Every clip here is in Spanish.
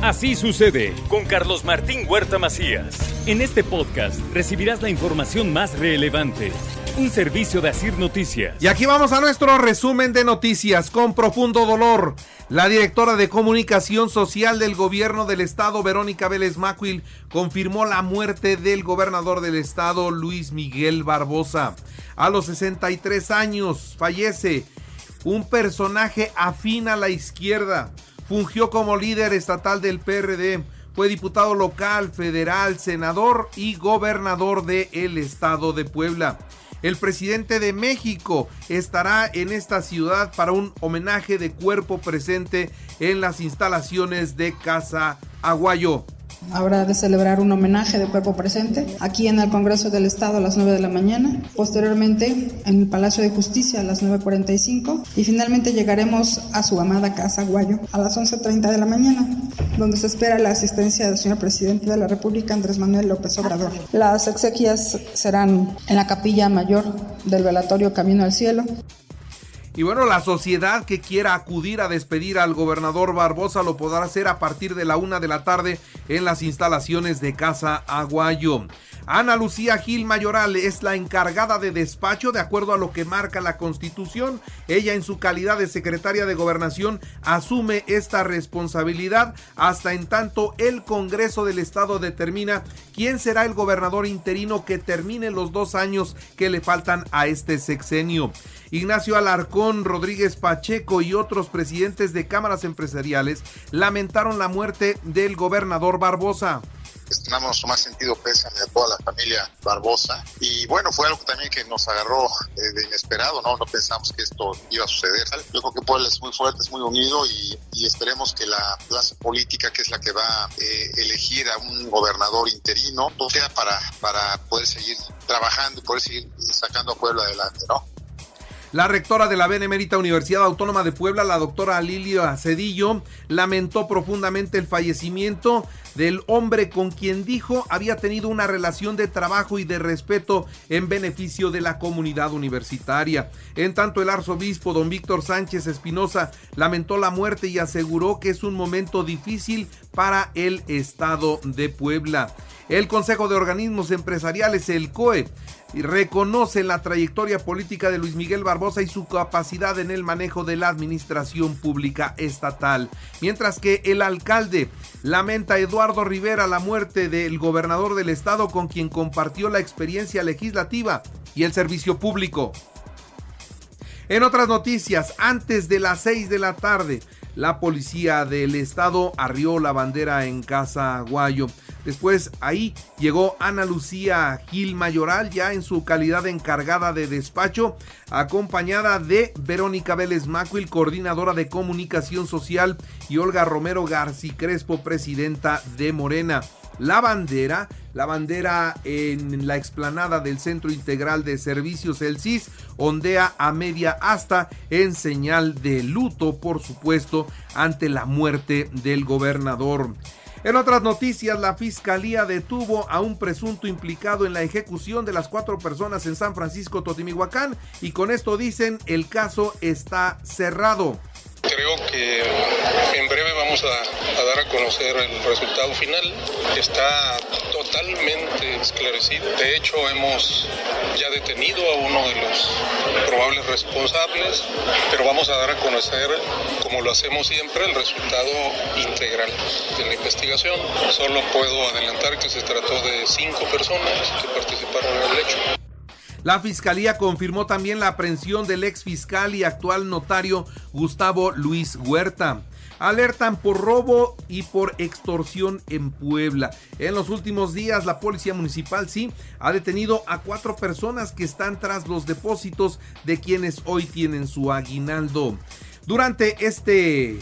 Así sucede con Carlos Martín Huerta Macías. En este podcast recibirás la información más relevante. Un servicio de Asir Noticias. Y aquí vamos a nuestro resumen de noticias. Con profundo dolor, la directora de comunicación social del gobierno del estado, Verónica Vélez Macuil, confirmó la muerte del gobernador del estado, Luis Miguel Barbosa. A los 63 años fallece un personaje afín a la izquierda Fungió como líder estatal del PRD. Fue diputado local, federal, senador y gobernador del el estado de Puebla. El presidente de México estará en esta ciudad para un homenaje de cuerpo presente en las instalaciones de Casa Aguayo. Habrá de celebrar un homenaje de cuerpo presente aquí en el Congreso del Estado a las 9 de la mañana, posteriormente en el Palacio de Justicia a las 9.45 y finalmente llegaremos a su amada Casa Guayo a las 11.30 de la mañana, donde se espera la asistencia del señor presidente de la República, Andrés Manuel López Obrador. Las exequias serán en la capilla mayor del velatorio Camino al Cielo. Y bueno, la sociedad que quiera acudir a despedir al gobernador Barbosa lo podrá hacer a partir de la una de la tarde en las instalaciones de Casa Aguayo. Ana Lucía Gil Mayoral es la encargada de despacho de acuerdo a lo que marca la Constitución. Ella en su calidad de secretaria de gobernación asume esta responsabilidad hasta en tanto el Congreso del Estado determina quién será el gobernador interino que termine los dos años que le faltan a este sexenio. Ignacio Alarcón, Rodríguez Pacheco y otros presidentes de cámaras empresariales lamentaron la muerte del gobernador Barbosa tenemos más sentido pésame a toda la familia Barbosa. Y bueno, fue algo también que nos agarró eh, de inesperado, ¿no? No pensamos que esto iba a suceder. Yo creo que Puebla es muy fuerte, es muy unido y, esperemos que la clase política, que es la que va a eh, elegir a un gobernador interino, sea para, para poder seguir trabajando y poder seguir sacando a Puebla adelante, ¿no? La rectora de la Benemérita Universidad Autónoma de Puebla, la doctora Lilia Cedillo, lamentó profundamente el fallecimiento del hombre con quien dijo había tenido una relación de trabajo y de respeto en beneficio de la comunidad universitaria. En tanto, el arzobispo don Víctor Sánchez Espinosa lamentó la muerte y aseguró que es un momento difícil para el Estado de Puebla. El Consejo de Organismos Empresariales, el COE, reconoce la trayectoria política de Luis Miguel Barbosa y su capacidad en el manejo de la administración pública estatal. Mientras que el alcalde lamenta a Eduardo Rivera la muerte del gobernador del estado con quien compartió la experiencia legislativa y el servicio público. En otras noticias, antes de las 6 de la tarde, la policía del estado arrió la bandera en Casa Guayo. Después ahí llegó Ana Lucía Gil Mayoral ya en su calidad de encargada de despacho, acompañada de Verónica Vélez Macuil, coordinadora de comunicación social, y Olga Romero García Crespo, presidenta de Morena. La bandera, la bandera en la explanada del Centro Integral de Servicios, el CIS, ondea a media asta en señal de luto, por supuesto, ante la muerte del gobernador. En otras noticias, la fiscalía detuvo a un presunto implicado en la ejecución de las cuatro personas en San Francisco Totimihuacán y con esto dicen el caso está cerrado. Creo que en breve vamos a, dar a conocer el resultado final. Está totalmente esclarecido. De hecho, hemos ya detenido a uno de los probables responsables, pero vamos a dar a conocer, como lo hacemos siempre, el resultado integral de la investigación. Solo puedo adelantar que se trató de cinco personas que participaron en el hecho. La fiscalía confirmó también la aprehensión del ex fiscal y actual notario Gustavo Luis Huerta. Alertan por robo y por extorsión en Puebla. En los últimos días la policía municipal sí ha detenido a cuatro personas que están tras los depósitos de quienes hoy tienen su aguinaldo. Durante este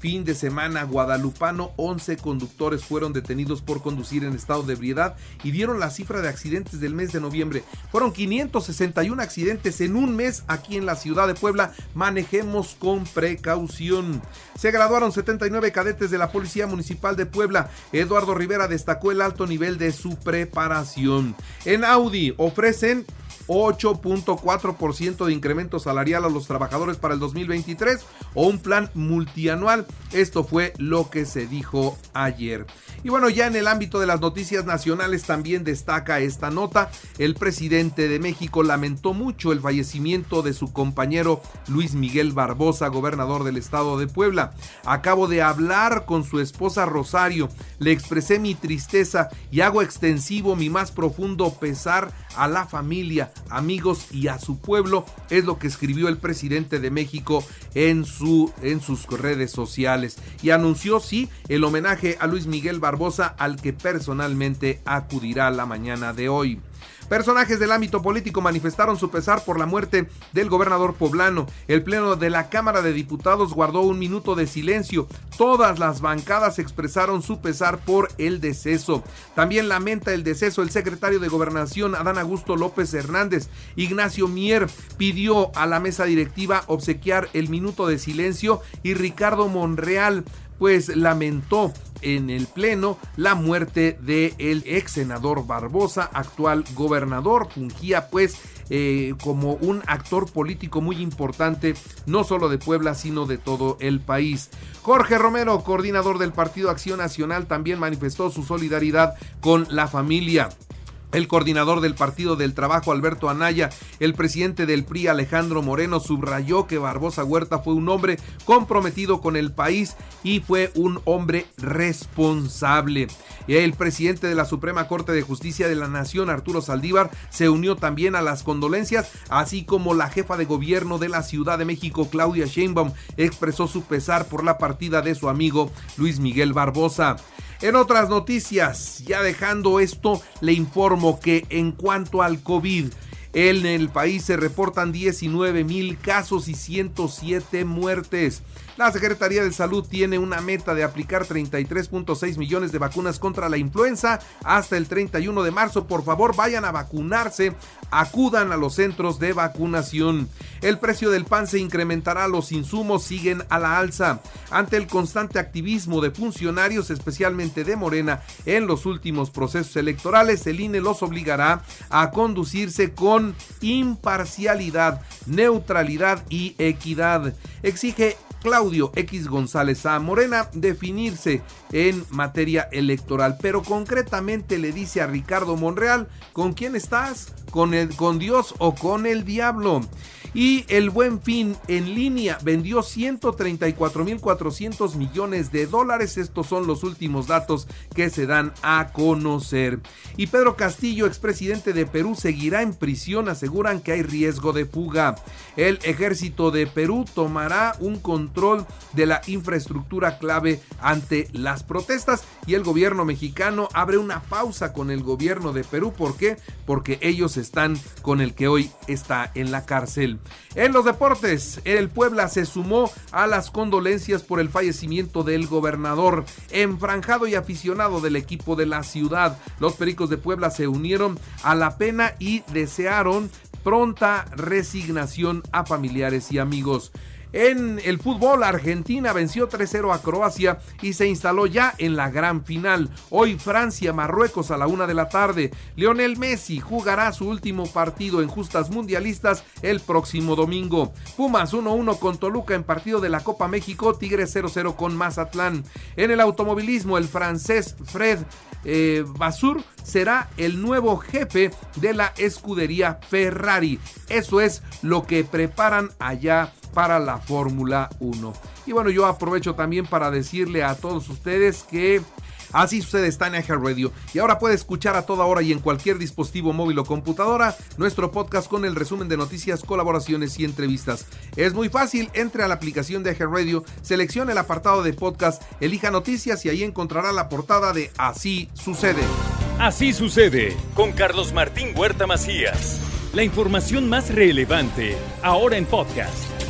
fin de semana guadalupano, 11 conductores fueron detenidos por conducir en estado de ebriedad y dieron la cifra de accidentes del mes de noviembre. Fueron 561 accidentes en un mes aquí en la ciudad de Puebla. Manejemos con precaución. Se graduaron 79 cadetes de la Policía Municipal de Puebla. Eduardo Rivera destacó el alto nivel de su preparación. En Audi ofrecen 8.4% de incremento salarial a los trabajadores para el 2023 o un plan multianual. Esto fue lo que se dijo ayer. Y bueno, ya en el ámbito de las noticias nacionales también destaca esta nota. El presidente de México lamentó mucho el fallecimiento de su compañero Luis Miguel Barbosa, gobernador del estado de Puebla. Acabo de hablar con su esposa Rosario, le expresé mi tristeza y hago extensivo mi más profundo pesar a la familia, amigos y a su pueblo, es lo que escribió el presidente de México en, su, en sus redes sociales y anunció sí el homenaje a Luis Miguel Barbosa al que personalmente acudirá la mañana de hoy. Personajes del ámbito político manifestaron su pesar por la muerte del gobernador poblano. El Pleno de la Cámara de Diputados guardó un minuto de silencio. Todas las bancadas expresaron su pesar por el deceso. También lamenta el deceso el secretario de Gobernación Adán Augusto López Hernández. Ignacio Mier pidió a la mesa directiva obsequiar el minuto de silencio y Ricardo Monreal pues lamentó en el Pleno la muerte del el ex senador Barbosa, actual gobernador. Fungía pues eh, como un actor político muy importante, no solo de Puebla, sino de todo el país. Jorge Romero, coordinador del Partido Acción Nacional, también manifestó su solidaridad con la familia el coordinador del Partido del Trabajo, Alberto Anaya, el presidente del PRI, Alejandro Moreno, subrayó que Barbosa Huerta fue un hombre comprometido con el país y fue un hombre responsable. El presidente de la Suprema Corte de Justicia de la Nación, Arturo Saldívar, se unió también a las condolencias, así como la jefa de gobierno de la Ciudad de México, Claudia Sheinbaum, expresó su pesar por la partida de su amigo Luis Miguel Barbosa. En otras noticias, ya dejando esto, le informo que en cuanto al COVID, en el país se reportan 19 mil casos y 107 muertes. La Secretaría de Salud tiene una meta de aplicar 33.6 millones de vacunas contra la influenza hasta el 31 de marzo. Por favor, vayan a vacunarse, acudan a los centros de vacunación. El precio del pan se incrementará, los insumos siguen a la alza. Ante el constante activismo de funcionarios, especialmente de Morena, en los últimos procesos electorales, el INE los obligará a conducirse con imparcialidad, neutralidad y equidad. Exige Claudio X González a Morena definirse en materia electoral, pero concretamente le dice a Ricardo Monreal, ¿con quién estás? ¿Con, el, con Dios o con el diablo? Y el Buen Fin en línea vendió 134.400 millones de dólares. Estos son los últimos datos que se dan a conocer. Y Pedro Castillo, expresidente de Perú, seguirá en prisión. Aseguran que hay riesgo de fuga. El ejército de Perú tomará un control de la infraestructura clave ante las protestas y el gobierno mexicano abre una pausa con el gobierno de Perú. ¿Por qué? Porque ellos están con el que hoy está en la cárcel. En los deportes, el Puebla se sumó a las condolencias por el fallecimiento del gobernador, enfranjado y aficionado del equipo de la ciudad. Los Pericos de Puebla se unieron a la pena y desearon pronta resignación a familiares y amigos. En el fútbol, Argentina venció 3-0 a Croacia y se instaló ya en la gran final. Hoy Francia, Marruecos a la una de la tarde. Lionel Messi jugará su último partido en justas mundialistas el próximo domingo. Pumas 1-1 con Toluca en partido de la Copa México. Tigres 0-0 con Mazatlán. En el automovilismo, el francés Fred eh, Basur será el nuevo jefe de la escudería Ferrari. Eso es lo que preparan allá para la Fórmula 1. Y bueno, yo aprovecho también para decirle a todos ustedes que Así sucede está en Radio. Y ahora puede escuchar a toda hora y en cualquier dispositivo móvil o computadora nuestro podcast con el resumen de noticias, colaboraciones y entrevistas. Es muy fácil, entre a la aplicación de Radio, seleccione el apartado de podcast, elija noticias y ahí encontrará la portada de Así sucede. Así sucede con Carlos Martín Huerta Macías. La información más relevante ahora en podcast.